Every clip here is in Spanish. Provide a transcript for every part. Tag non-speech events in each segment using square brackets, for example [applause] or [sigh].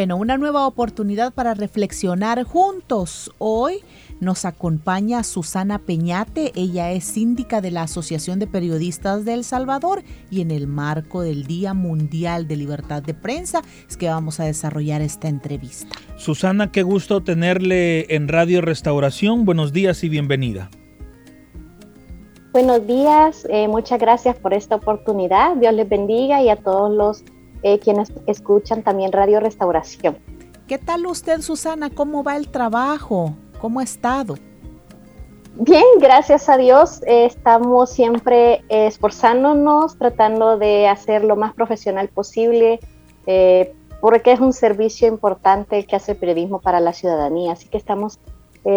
Bueno, una nueva oportunidad para reflexionar juntos. Hoy nos acompaña Susana Peñate, ella es síndica de la Asociación de Periodistas de El Salvador y en el marco del Día Mundial de Libertad de Prensa es que vamos a desarrollar esta entrevista. Susana, qué gusto tenerle en Radio Restauración. Buenos días y bienvenida. Buenos días, eh, muchas gracias por esta oportunidad. Dios les bendiga y a todos los eh, quienes escuchan también Radio Restauración. ¿Qué tal usted, Susana? ¿Cómo va el trabajo? ¿Cómo ha estado? Bien, gracias a Dios. Eh, estamos siempre esforzándonos, tratando de hacer lo más profesional posible, eh, porque es un servicio importante que hace el periodismo para la ciudadanía. Así que estamos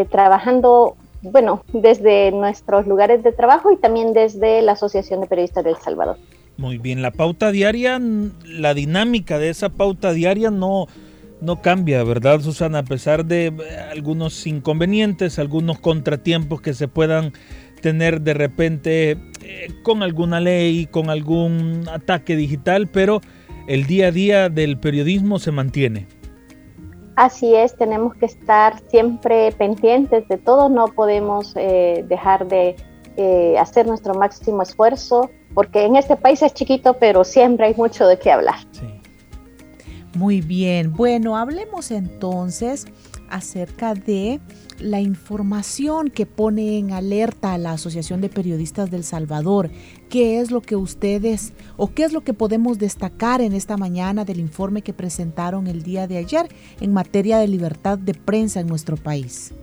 trabajando, bueno, desde nuestros lugares de trabajo y también desde la Asociación de Periodistas del Salvador. Muy bien, la pauta diaria, la dinámica de esa pauta diaria no, no cambia, ¿verdad, Susana? A pesar de eh, algunos inconvenientes, algunos contratiempos que se puedan tener de repente eh, con alguna ley, con algún ataque digital, pero el día a día del periodismo se mantiene. Así es, tenemos que estar siempre pendientes de todo, no podemos eh, dejar de hacer nuestro máximo esfuerzo porque en este país es chiquito, pero siempre hay mucho de qué hablar. Muy bien, bueno, hablemos entonces acerca de la información que pone en alerta a la Asociación de Periodistas del Salvador. ¿Qué es lo que ustedes o qué es lo que podemos destacar en esta mañana del informe que presentaron el día de ayer en materia de libertad de prensa en nuestro país?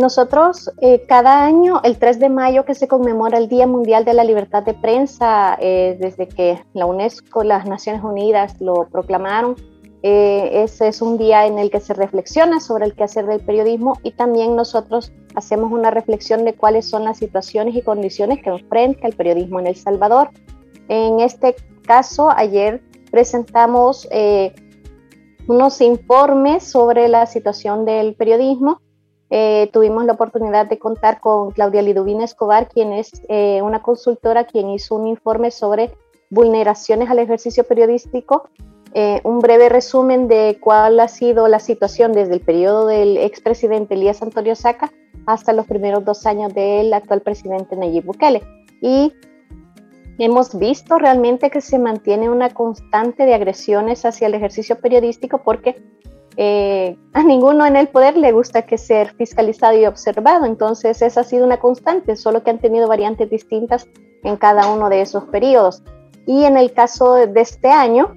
Nosotros eh, cada año, el 3 de mayo que se conmemora el Día Mundial de la Libertad de Prensa, eh, desde que la UNESCO, las Naciones Unidas lo proclamaron, eh, ese es un día en el que se reflexiona sobre el quehacer del periodismo y también nosotros hacemos una reflexión de cuáles son las situaciones y condiciones que enfrenta el periodismo en El Salvador. En este caso, ayer presentamos unos informes sobre la situación del periodismo eh, tuvimos la oportunidad de contar con Claudia Liduvina Escobar, quien es eh, una consultora quien hizo un informe sobre vulneraciones al ejercicio periodístico. Eh, un breve resumen de cuál ha sido la situación desde el periodo del expresidente Elías Antonio Saca hasta los primeros dos años del actual presidente Nayib Bukele. Y hemos visto realmente que se mantiene una constante de agresiones hacia el ejercicio periodístico porque eh, a ninguno en el poder le gusta que ser fiscalizado y observado, entonces esa ha sido una constante, solo que han tenido variantes distintas en cada uno de esos periodos. Y en el caso de este año,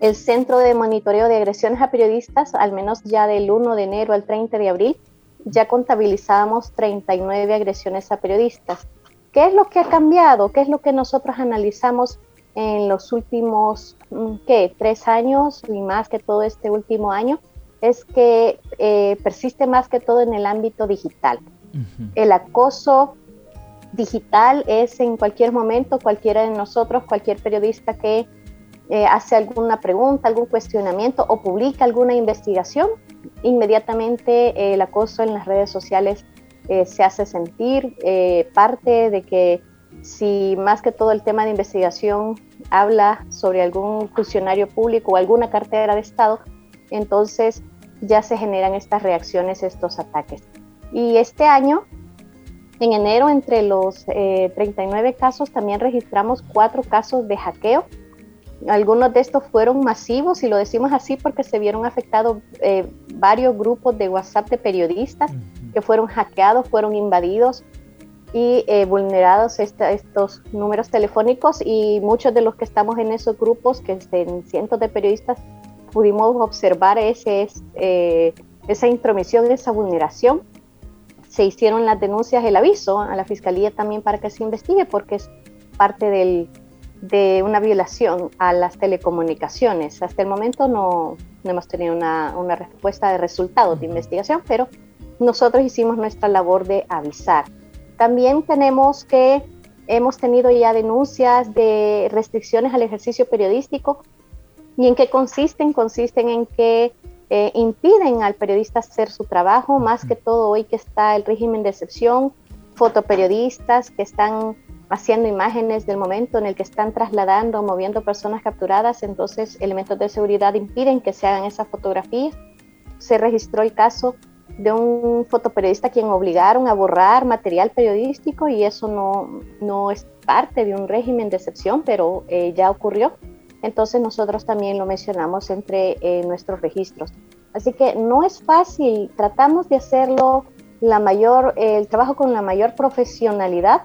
el Centro de Monitoreo de Agresiones a Periodistas, al menos ya del 1 de enero al 30 de abril, ya contabilizábamos 39 agresiones a periodistas. ¿Qué es lo que ha cambiado? ¿Qué es lo que nosotros analizamos en los últimos, mm, ¿qué? Tres años y más que todo este último año, es que eh, persiste más que todo en el ámbito digital. El acoso digital es en cualquier momento, cualquiera de nosotros, cualquier periodista que eh, hace alguna pregunta, algún cuestionamiento o publica alguna investigación, inmediatamente eh, el acoso en las redes sociales se hace sentir parte de que si más que todo el tema de investigación habla sobre algún funcionario público o alguna cartera de Estado, entonces ya se generan estas reacciones, estos ataques. Y este año, en enero, entre los 39 eh, casos, también registramos cuatro casos de hackeo. Algunos de estos fueron masivos, y lo decimos así porque se vieron afectados eh, varios grupos de WhatsApp de periodistas que fueron hackeados, fueron invadidos y eh, vulnerados estos números telefónicos y muchos de los que estamos en esos grupos, que en cientos de periodistas, pudimos observar ese, eh, esa intromisión, esa vulneración. Se hicieron las denuncias, el aviso a la fiscalía también para que se investigue porque es parte del, de una violación a las telecomunicaciones. Hasta el momento no, hemos tenido una, una, respuesta de resultados de investigación, pero nosotros hicimos nuestra labor de avisar. También tenemos que hemos tenido ya denuncias de restricciones al ejercicio periodístico. ¿Y en qué consisten? Consisten en que eh, impiden al periodista hacer su trabajo, más que todo hoy que está el régimen de excepción, fotoperiodistas que están haciendo imágenes del momento en el que están trasladando, moviendo personas capturadas, entonces elementos de seguridad impiden que se hagan esas fotografías. Se registró el caso de un fotoperiodista a quien obligaron a borrar material periodístico y eso no, no es parte de un régimen de excepción, pero eh, ya ocurrió. Entonces nosotros también lo mencionamos entre eh, nuestros registros. Así que no es fácil, tratamos de hacerlo la mayor, el trabajo con la mayor profesionalidad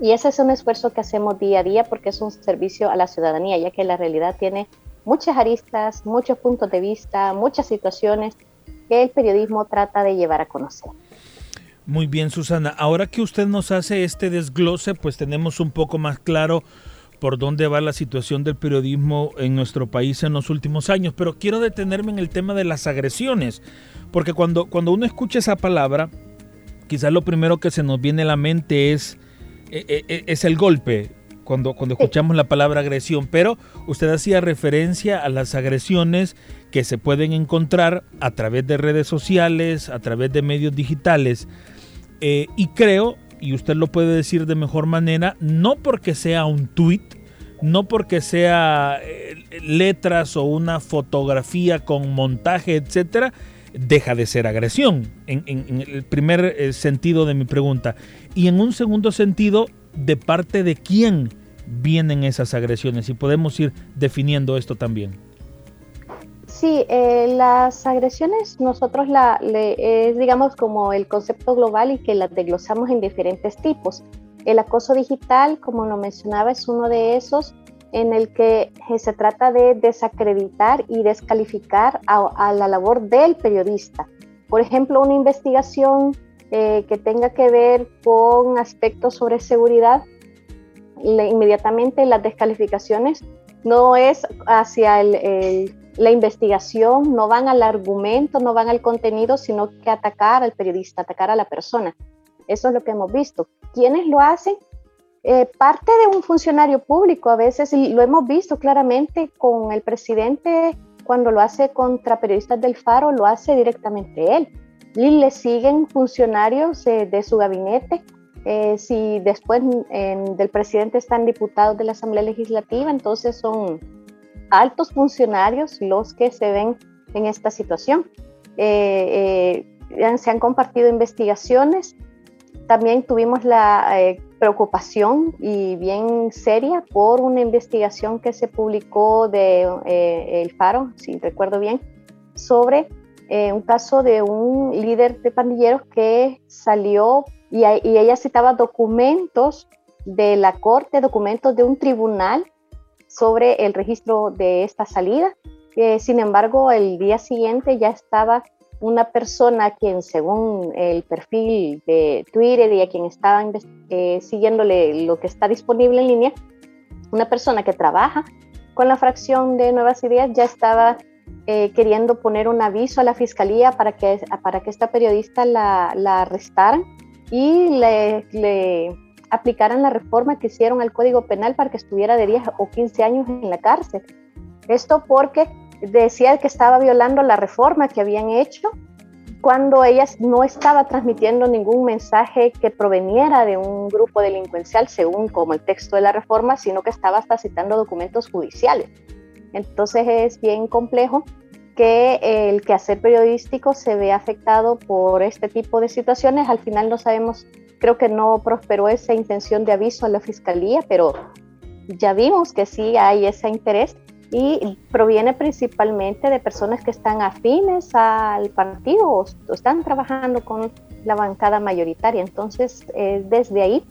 y ese es un esfuerzo que hacemos día a día porque es un servicio a la ciudadanía, ya que la realidad tiene muchas aristas, muchos puntos de vista, muchas situaciones que el periodismo trata de llevar a conocer. Muy bien, Susana. Ahora que usted nos hace este desglose, pues tenemos un poco más claro por dónde va la situación del periodismo en nuestro país en los últimos años, pero quiero detenerme en el tema de las agresiones, porque cuando, cuando uno escucha esa palabra, quizás lo primero que se nos viene a la mente es, e, e, e, es el golpe, cuando, cuando escuchamos la palabra agresión, pero usted hacía referencia a las agresiones que se pueden encontrar a través de redes sociales, a través de medios digitales. Eh, y creo y usted lo puede decir de mejor manera, no porque sea un tweet, no porque sea eh, letras o una fotografía con montaje, etcétera, deja de ser agresión, en, el primer eh, sentido de mi pregunta. Y en un segundo sentido, ¿de parte de quién vienen esas agresiones? Y podemos ir definiendo esto también. Sí, eh, las agresiones nosotros la, es digamos como el concepto global y que las desglosamos en diferentes tipos. El acoso digital, como lo mencionaba, es uno de esos en el que eh, se trata de desacreditar y descalificar a, la labor del periodista. Por ejemplo, una investigación eh, que tenga que ver con aspectos sobre seguridad, inmediatamente las descalificaciones no es hacia el la investigación, no van al argumento, no van al contenido, sino que atacar al periodista, atacar a la persona. Eso es lo que hemos visto. ¿Quiénes lo hacen? Eh, parte de un funcionario público a veces, y lo hemos visto claramente con el presidente cuando lo hace contra periodistas del Faro, lo hace directamente él. Le siguen funcionarios de su gabinete. Eh, si después del presidente están diputados de la Asamblea Legislativa, entonces son altos funcionarios los que se ven en esta situación. Eh, eh, se han compartido investigaciones. También tuvimos la eh, preocupación y bien seria por una investigación que se publicó de El Faro, si recuerdo bien, sobre un caso de un líder de pandilleros que salió y, y ella citaba documentos de la corte, documentos de un tribunal sobre el registro de esta salida. sin embargo, el día siguiente ya estaba una persona quien según el perfil de Twitter y a quien estaba eh, siguiéndole lo que está disponible en línea, una persona que trabaja con la fracción de Nuevas Ideas ya estaba eh, queriendo poner un aviso a la fiscalía para que, para que esta periodista la, la arrestaran y le, aplicaran la reforma que hicieron al Código Penal para que estuviera de 10 o 15 años en la cárcel. Esto porque decía que estaba violando la reforma que habían hecho cuando ella no estaba transmitiendo ningún mensaje que proveniera de un grupo delincuencial, según como el texto de la reforma, sino que estaba hasta citando documentos judiciales. Entonces es bien complejo que el quehacer periodístico se vea afectado por este tipo de situaciones. Al final no sabemos Creo que no prosperó esa intención de aviso a la fiscalía, pero ya vimos que sí hay ese interés y proviene principalmente de personas que están afines al partido o, están trabajando con la bancada mayoritaria. Entonces, eh, desde ahí,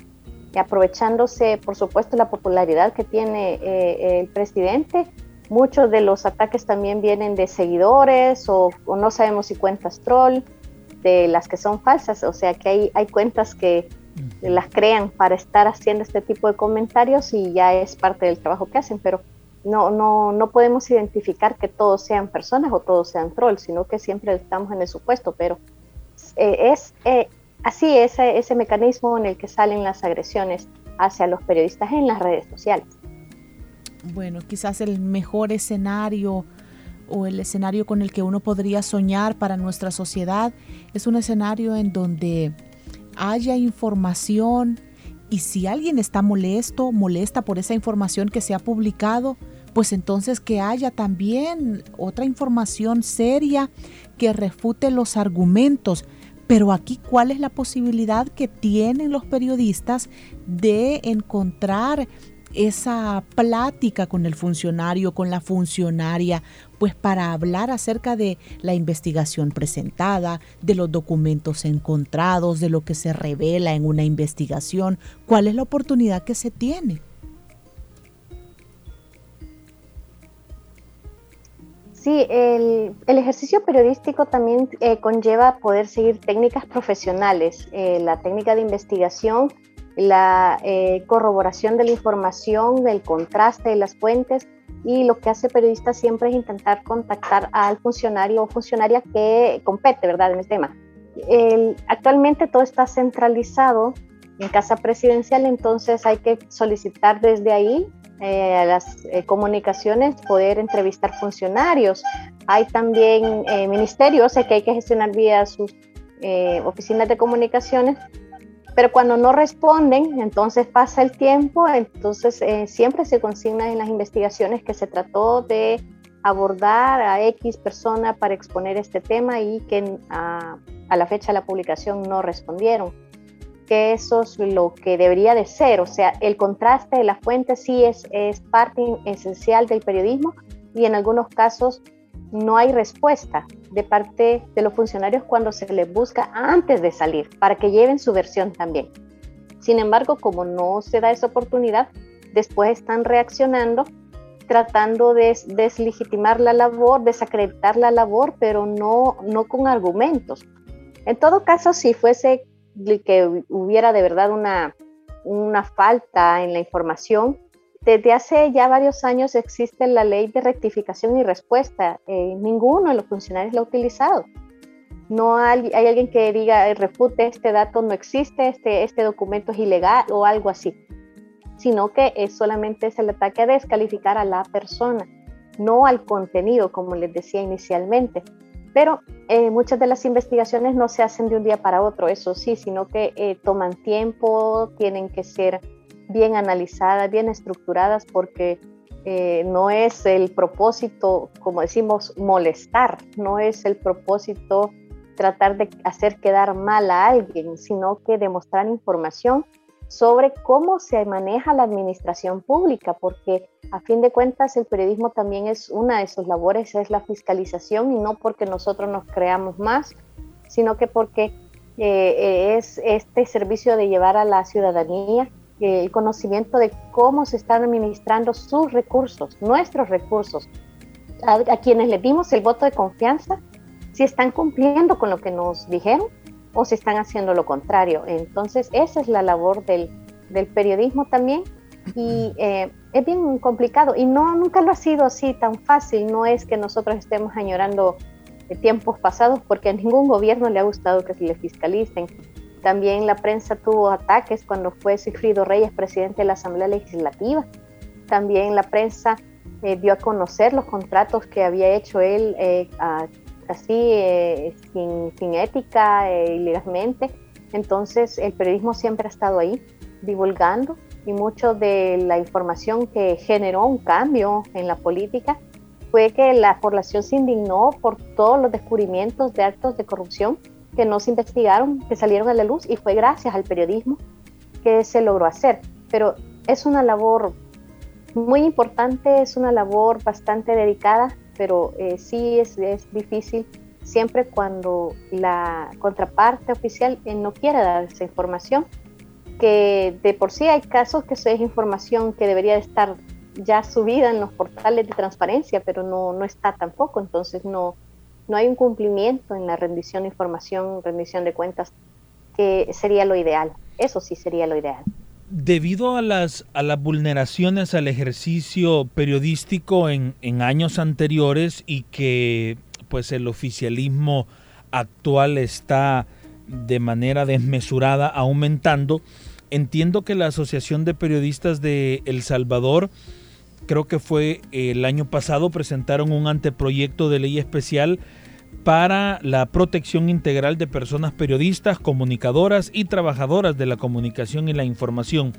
aprovechándose, por supuesto, la popularidad que tiene eh, el presidente, muchos de los ataques también vienen de seguidores o, no sabemos si cuentas troll, de las que son falsas, o sea que hay, hay cuentas que las crean para estar haciendo este tipo de comentarios y ya es parte del trabajo que hacen, pero no, no, no podemos identificar que todos sean personas o todos sean trolls, sino que siempre estamos en el supuesto, pero eh, es eh, así ese, ese mecanismo en el que salen las agresiones hacia los periodistas en las redes sociales. Bueno, quizás el mejor escenario o el escenario con el que uno podría soñar para nuestra sociedad es un escenario en donde haya información y si alguien está molesto, molesta por esa información que se ha publicado, pues entonces que haya también otra información seria que refute los argumentos. Pero aquí, ¿cuál es la posibilidad que tienen los periodistas de encontrar esa plática con el funcionario, con la funcionaria, pues para hablar acerca de la investigación presentada, de los documentos encontrados, de lo que se revela en una investigación, cuál es la oportunidad que se tiene. Sí, el, ejercicio periodístico también eh, conlleva poder seguir técnicas profesionales, eh, la técnica de investigación, la eh, corroboración de la información, el contraste de las fuentes y lo que hace periodista siempre es intentar contactar al funcionario o funcionaria que compete, ¿verdad?, en el tema. actualmente todo está centralizado en Casa Presidencial, entonces hay que solicitar desde ahí eh, las eh, comunicaciones, poder entrevistar funcionarios. Hay también eh, ministerios que hay que gestionar vía sus oficinas de comunicaciones, pero cuando no responden, entonces pasa el tiempo, entonces siempre se consigna en las investigaciones que se trató de abordar a X persona para exponer este tema y que a, a la fecha de la publicación no respondieron. Que eso es lo que debería de ser, o sea, el contraste de la fuente sí es, es parte esencial del periodismo y en algunos casos no hay respuesta de parte de los funcionarios cuando se les busca antes de salir para que lleven su versión también. Sin embargo, como no se da esa oportunidad, después están reaccionando tratando de deslegitimar la labor, desacreditar la labor, pero no, no con argumentos. En todo caso, si fuese que hubiera de verdad una, una falta en la información. Desde hace ya varios años existe la ley de rectificación y respuesta. Eh, ninguno de los funcionarios la ha utilizado. No hay, alguien que diga, eh, refute, este dato no existe, este, este documento es ilegal o algo así, sino que es solamente es el ataque a descalificar a la persona, no al contenido, como les decía inicialmente. Pero eh, muchas de las investigaciones no se hacen de un día para otro, eso sí, sino que eh, toman tiempo, tienen que ser bien analizadas, bien estructuradas, porque eh, no es el propósito, como decimos, molestar, no es el propósito tratar de hacer quedar mal a alguien, sino que demostrar información sobre cómo se maneja la administración pública, porque a fin de cuentas el periodismo también es una de sus labores, es la fiscalización y no porque nosotros nos creamos más, sino que porque eh, es este servicio de llevar a la ciudadanía el conocimiento de cómo se están administrando sus recursos, nuestros recursos, a, quienes le dimos el voto de confianza, si están cumpliendo con lo que nos dijeron o si están haciendo lo contrario. Entonces, esa es la labor del, del periodismo también y eh, es bien complicado y no nunca lo ha sido así tan fácil. No es que nosotros estemos añorando tiempos pasados porque a ningún gobierno le ha gustado que se le fiscalicen. También la prensa tuvo ataques cuando fue Sigfrido Reyes presidente de la Asamblea Legislativa. También la prensa eh, dio a conocer los contratos que había hecho él eh, así, eh, sin, ética, eh, ilegalmente. Entonces el periodismo siempre ha estado ahí, divulgando, y mucho de la información que generó un cambio en la política fue que la población se indignó por todos los descubrimientos de actos de corrupción que no se investigaron, que salieron a la luz, y fue gracias al periodismo que se logró hacer. Pero es una labor muy importante, es una labor bastante dedicada pero eh, sí es, es, difícil siempre cuando la contraparte oficial eh, no quiere dar esa información, que de por sí hay casos que esa es información que debería de estar ya subida en los portales de transparencia, pero no, no está tampoco, entonces no, no hay un cumplimiento en la rendición de información, rendición de cuentas que sería lo ideal. Eso sí sería lo ideal. Debido a las, a las vulneraciones al ejercicio periodístico en, en años anteriores y que pues el oficialismo actual está de manera desmesurada aumentando, entiendo que la Asociación de Periodistas de El Salvador, creo que fue el año pasado, presentaron un anteproyecto de ley especial para la protección integral de personas periodistas, comunicadoras y trabajadoras de la comunicación y la información.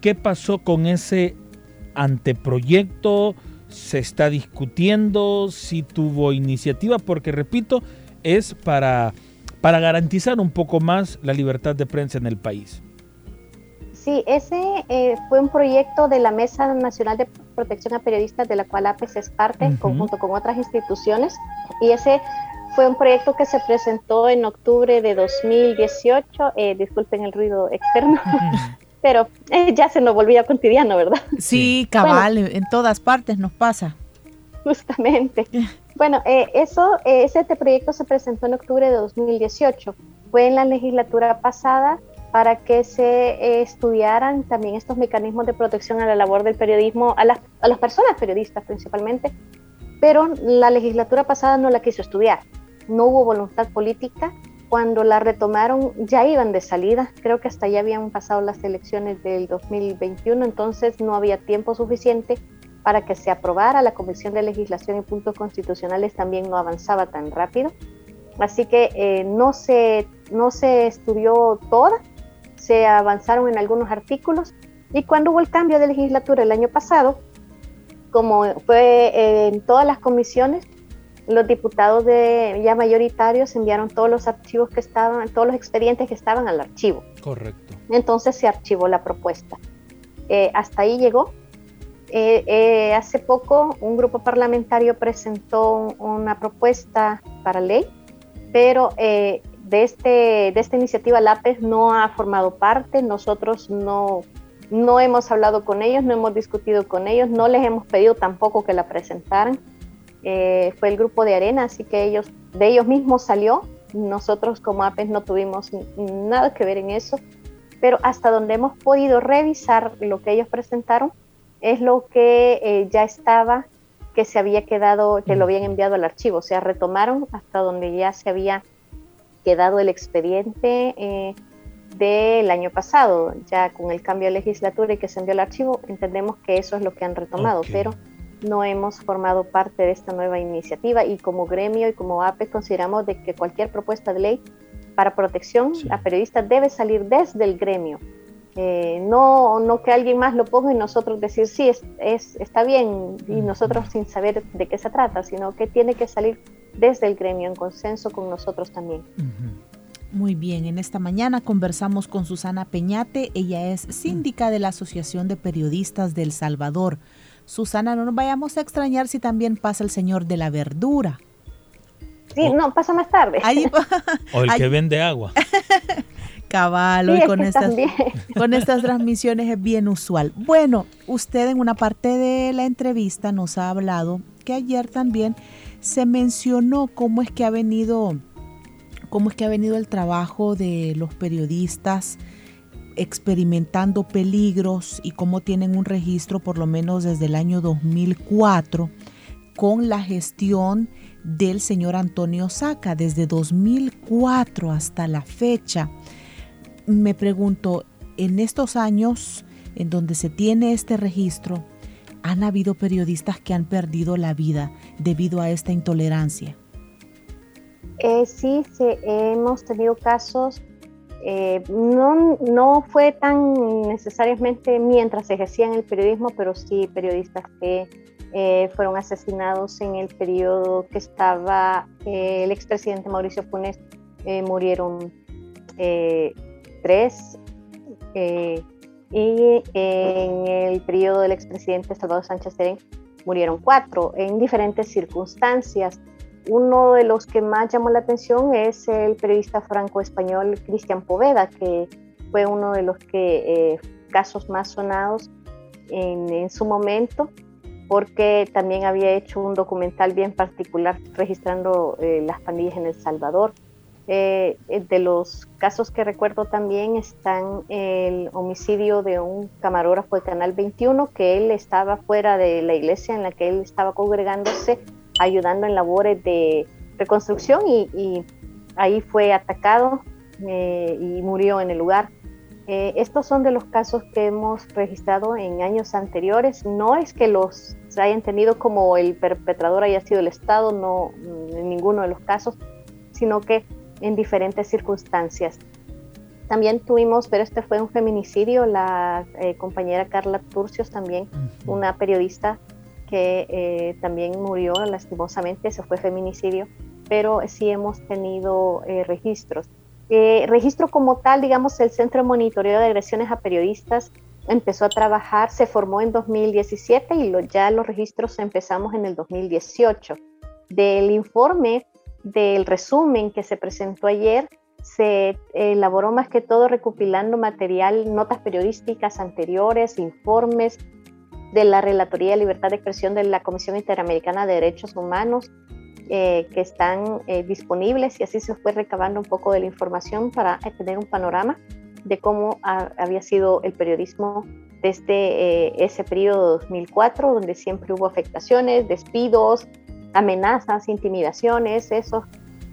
¿Qué pasó con ese anteproyecto? ¿Se está discutiendo? ¿Si tuvo iniciativa? Porque, repito, es para, para garantizar un poco más la libertad de prensa en el país. Sí, ese eh, fue un proyecto de la Mesa Nacional de Protección a Periodistas, de la cual APES es parte, uh conjunto con otras instituciones, y ese fue un proyecto que se presentó en octubre de 2018, eh, disculpen el ruido externo, [laughs] pero eh, ya se nos volvía cotidiano, ¿verdad? Sí, cabal, en todas partes nos pasa. Justamente. Bueno, eh, eso, ese proyecto se presentó en octubre de 2018. Fue en la legislatura pasada para que se estudiaran también estos mecanismos de protección a la labor del periodismo, a las, a las personas periodistas principalmente, pero la legislatura pasada no la quiso estudiar no hubo voluntad política. Cuando la retomaron ya iban de salida, creo que hasta ya habían pasado las elecciones del 2021, entonces no había tiempo suficiente para que se aprobara. La Comisión de Legislación y Puntos Constitucionales también no avanzaba tan rápido. Así que eh, no, se, no se estudió toda, se avanzaron en algunos artículos y cuando hubo el cambio de legislatura el año pasado, como fue eh, en todas las comisiones, los diputados de, ya mayoritarios enviaron todos los archivos que estaban, todos los expedientes que estaban al archivo. Correcto. Entonces se archivó la propuesta. Eh, hasta ahí llegó. Eh, eh, hace poco un grupo parlamentario presentó una propuesta para ley, pero de, este, de esta iniciativa LAPES no ha formado parte. Nosotros no, no hemos hablado con ellos, no hemos discutido con ellos, no les hemos pedido tampoco que la presentaran eh, fue el grupo de Arena, así que ellos, de ellos mismos salió. Nosotros como APES no tuvimos nada que ver en eso, pero hasta donde hemos podido revisar lo que ellos presentaron es lo que eh, ya estaba, que se había quedado, que lo habían enviado al archivo, o sea, retomaron hasta donde ya se había quedado el expediente eh, del año pasado, ya con el cambio de legislatura y que se envió al archivo, entendemos que eso es lo que han retomado, pero no hemos formado parte de esta nueva iniciativa y como gremio y como APE consideramos de que cualquier propuesta de ley para protección a periodistas debe salir desde el gremio. Eh, no, no que alguien más lo ponga y nosotros decir sí, es, es, está bien y nosotros sin saber de qué se trata, sino que tiene que salir desde el gremio en consenso con nosotros también. Muy bien, en esta mañana conversamos con Susana Peñate, ella es síndica de la Asociación de Periodistas del Salvador. Susana, no nos vayamos a extrañar si también pasa el señor de la verdura. Sí, no, pasa más tarde. o el que vende agua. [laughs] Caballo, y con estas, [laughs] con estas transmisiones es bien usual. Bueno, usted en una parte de la entrevista nos ha hablado que ayer también se mencionó cómo es que ha venido, cómo es que ha venido el trabajo de los periodistas experimentando peligros y cómo tienen un registro por lo menos desde el año 2004 con la gestión del señor Antonio Saca desde 2004 hasta la fecha. Me pregunto, en estos años en donde se tiene este registro, ¿han habido periodistas que han perdido la vida debido a esta intolerancia? Eh, sí, sí, hemos tenido casos eh, no, no fue tan necesariamente mientras ejercían el periodismo, pero sí periodistas que eh, fueron asesinados en el periodo que estaba eh, el expresidente Mauricio Funes, murieron tres, y en el periodo del expresidente Salvador Sánchez Serén murieron cuatro, en diferentes circunstancias. Uno de los que más llamó la atención es el periodista franco-español Cristian Poveda, que fue uno de los eh, casos más sonados en, su momento, porque también había hecho un documental bien particular registrando eh, las pandillas en El Salvador. Eh, de los casos que recuerdo también están el homicidio de un camarógrafo de Canal 21, que él estaba fuera de la iglesia en la que él estaba congregándose, ayudando en labores de reconstrucción y, ahí fue atacado eh, y murió en el lugar. Eh, estos son de los casos que hemos registrado en años anteriores. No es que los hayan tenido como el perpetrador haya sido el Estado, no en ninguno de los casos, sino que en diferentes circunstancias. También tuvimos, pero este fue un feminicidio, la eh, compañera Carla Turcios también, una periodista que eh, también murió lastimosamente, se fue feminicidio, pero sí hemos tenido eh, registros. registro como tal, digamos, el Centro de Monitoreo de Agresiones a Periodistas empezó a trabajar, se formó en 2017 y ya los registros empezamos en el 2018. Del informe del resumen que se presentó ayer, se elaboró más que todo recopilando material, notas periodísticas anteriores, informes de la Relatoría de Libertad de Expresión de la Comisión Interamericana de Derechos Humanos, eh, que están eh, disponibles y así se fue recabando un poco de la información para eh, tener un panorama de cómo había sido el periodismo desde ese periodo 2004, donde siempre hubo afectaciones, despidos, amenazas, intimidaciones, esos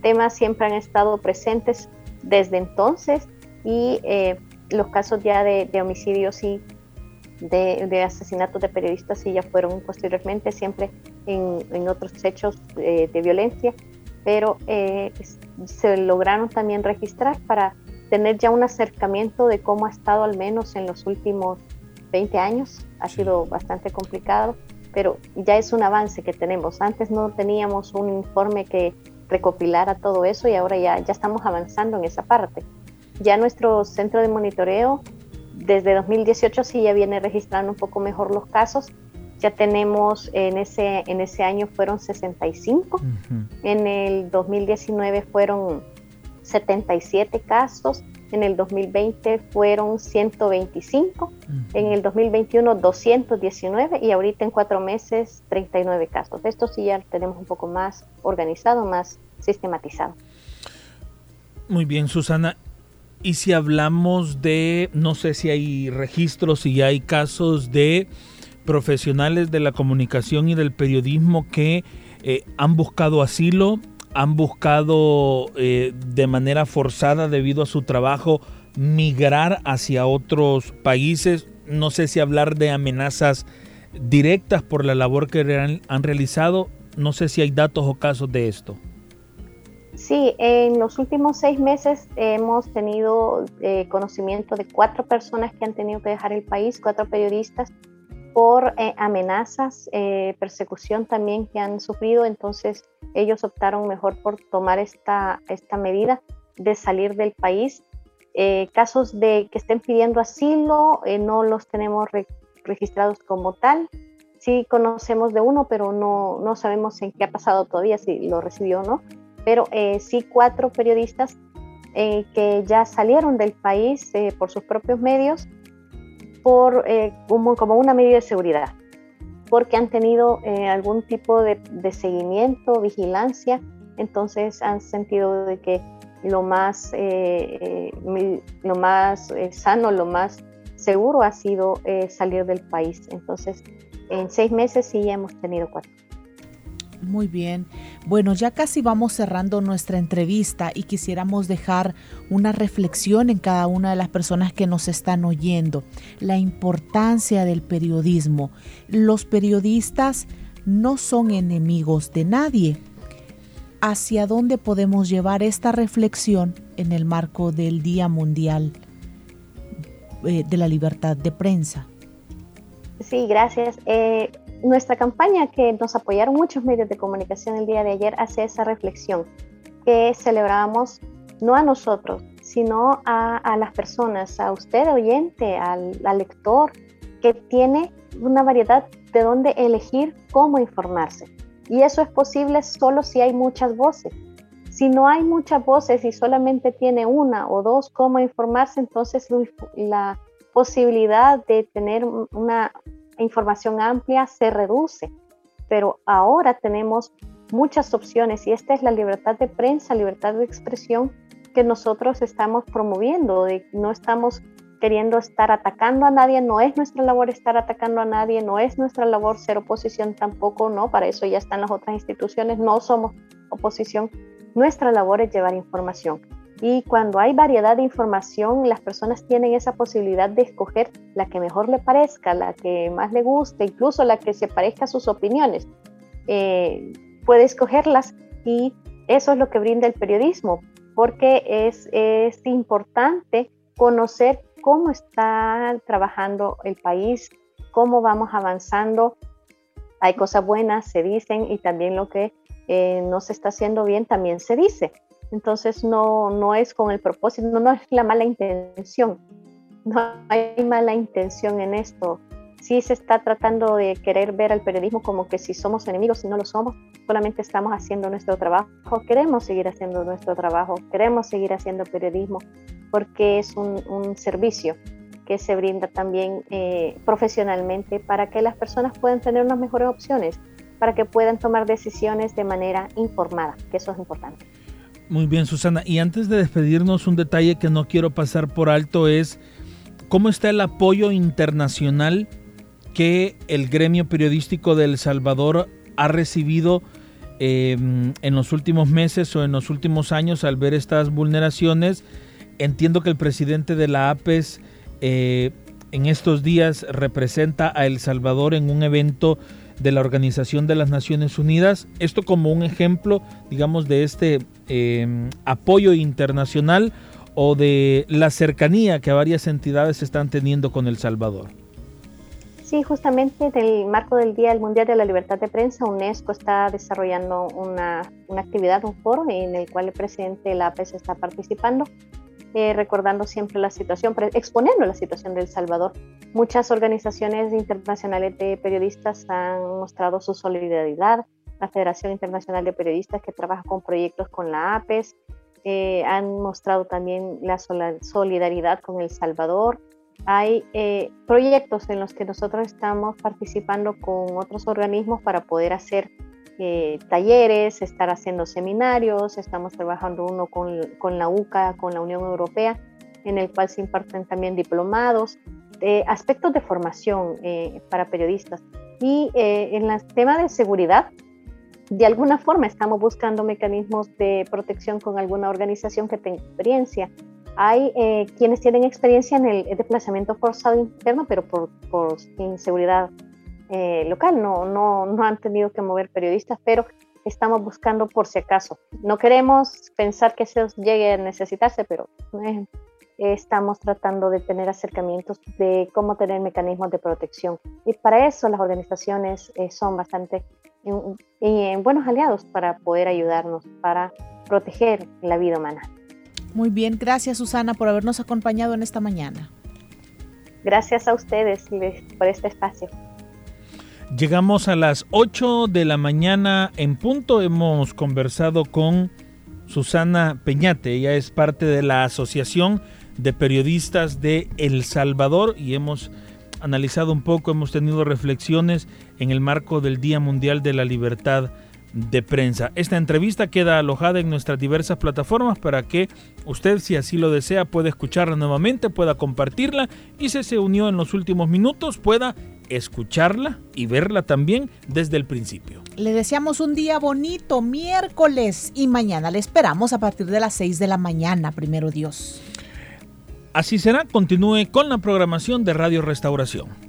temas siempre han estado presentes desde entonces y eh, los casos ya de, homicidios y de, asesinatos de periodistas sí ya fueron posteriormente, siempre en, otros hechos eh, de violencia, pero eh, se lograron también registrar para tener ya un acercamiento de cómo ha estado al menos en los últimos 20 años. Ha sido bastante complicado pero ya es un avance que tenemos. Antes no teníamos un informe que recopilara todo eso y ahora ya, ya estamos avanzando en esa parte. Ya nuestro centro de monitoreo desde 2018 sí ya viene registrando un poco mejor los casos. Ya tenemos en ese, en ese año fueron 65, en el 2019 fueron 77 casos en el 2020 fueron 125, en el 2021 219 y ahorita en cuatro meses 39 casos. Esto sí ya tenemos un poco más organizado, más sistematizado. Muy bien, Susana. Y si hablamos de, no sé si hay registros, si hay casos de profesionales de la comunicación y del periodismo que eh, han buscado asilo han buscado eh, de manera forzada debido a su trabajo migrar hacia otros países. No sé si hablar de amenazas directas por la labor que han, realizado. No sé si hay datos o casos de esto. Sí, en los últimos seis meses hemos tenido eh, conocimiento de cuatro personas que han tenido que dejar el país, cuatro periodistas por eh, amenazas, eh, persecución también que han sufrido, entonces ellos optaron mejor por tomar esta, esta medida de salir del país. Casos de que estén pidiendo asilo no los tenemos registrados como tal. Sí conocemos de uno, pero no, no sabemos en qué ha pasado todavía, si lo recibió o no. Pero sí cuatro periodistas que ya salieron del país por sus propios medios por, eh, como, como, una medida de seguridad, porque han tenido eh, algún tipo de, seguimiento, vigilancia, entonces han sentido de que lo más, eh, lo más sano, lo más seguro ha sido salir del país. Entonces, en seis meses sí hemos tenido cuatro. Muy bien. Bueno, ya casi vamos cerrando nuestra entrevista y quisiéramos dejar una reflexión en cada una de las personas que nos están oyendo. La importancia del periodismo. Los periodistas no son enemigos de nadie. ¿Hacia dónde podemos llevar esta reflexión en el marco del Día Mundial eh, de la Libertad de Prensa? Sí, gracias. Eh, nuestra campaña, que nos apoyaron muchos medios de comunicación el día de ayer, hace esa reflexión que celebramos no a nosotros, sino a, las personas, a usted oyente, al, lector, que tiene una variedad de dónde elegir cómo informarse. Y eso es posible solo si hay muchas voces. Si no hay muchas voces y solamente tiene una o dos cómo informarse, entonces la posibilidad de tener una información amplia se reduce, pero ahora tenemos muchas opciones y esta es la libertad de prensa, libertad de expresión que nosotros estamos promoviendo, de, no estamos queriendo estar atacando a nadie, no es nuestra labor estar atacando a nadie, no es nuestra labor ser oposición tampoco, no, para eso ya están las otras instituciones, no somos oposición, nuestra labor es llevar información. Y cuando hay variedad de información, las personas tienen esa posibilidad de escoger la que mejor le parezca, la que más le guste, incluso la que se parezca a sus opiniones. Eh, puede escogerlas y eso es lo que brinda el periodismo, porque es, importante conocer cómo está trabajando el país, cómo vamos avanzando. Hay cosas buenas, se dicen, y también lo que eh, no se está haciendo bien también se dice. Entonces no, no es con el propósito, no, no es la mala intención. No hay mala intención en esto. Sí se está tratando de querer ver al periodismo como que si somos enemigos, si no lo somos, solamente estamos haciendo nuestro trabajo. Queremos seguir haciendo nuestro trabajo, queremos seguir haciendo periodismo porque es un, servicio que se brinda también eh, profesionalmente para que las personas puedan tener unas mejores opciones, para que puedan tomar decisiones de manera informada, que eso es importante. Muy bien, Susana. Y antes de despedirnos, un detalle que no quiero pasar por alto es cómo está el apoyo internacional que el gremio periodístico de El Salvador ha recibido em, en los últimos meses o en los últimos años al ver estas vulneraciones. Entiendo que el presidente de la APES eh, en estos días representa a El Salvador en un evento de la Organización de las Naciones Unidas. Esto como un ejemplo, digamos, de este em, apoyo internacional o de la cercanía que varias entidades están teniendo con El Salvador. Sí, justamente en el marco del Día Mundial de la Libertad de Prensa, UNESCO está desarrollando una, una actividad, un foro en el cual el presidente de la APES está participando eh, recordando siempre la situación, exponiendo la situación de El Salvador. Muchas organizaciones internacionales de periodistas han mostrado su solidaridad. La Federación Internacional de Periodistas, que trabaja con proyectos con la APES, eh, han mostrado también la solidaridad con El Salvador. Hay eh, proyectos en los que nosotros estamos participando con otros organismos para poder hacer eh, talleres, estar haciendo seminarios, estamos trabajando uno con, con, la UCA, con la Unión Europea, en el cual se imparten también diplomados, eh, aspectos de formación eh, para periodistas. Y en el tema de seguridad, de alguna forma estamos buscando mecanismos de protección con alguna organización que tenga experiencia. Hay quienes tienen experiencia en el desplazamiento forzado interno, pero por, por inseguridad eh, local, no, no, no han tenido que mover periodistas, pero estamos buscando por si acaso. No queremos pensar que se llegue a necesitarse, pero eh, estamos tratando de tener acercamientos de cómo tener mecanismos de protección. Y para eso las organizaciones eh, son bastante buenos aliados para poder ayudarnos, para proteger la vida humana. Muy bien, gracias Susana por habernos acompañado en esta mañana. Gracias a ustedes por este espacio. Llegamos a las 8 de la mañana en punto. Hemos conversado con Susana Peñate. Ella es parte de la Asociación de Periodistas de El Salvador y hemos analizado un poco, hemos tenido reflexiones en el marco del Día Mundial de la Libertad de Prensa. Esta entrevista queda alojada en nuestras diversas plataformas para que usted, si así lo desea, pueda escucharla nuevamente, pueda compartirla y si se unió en los últimos minutos, pueda escucharla y verla también desde el principio. Le deseamos un día bonito, miércoles, y mañana le esperamos a partir de las 6 de la mañana, primero Dios. Así será, continúe con la programación de Radio Restauración.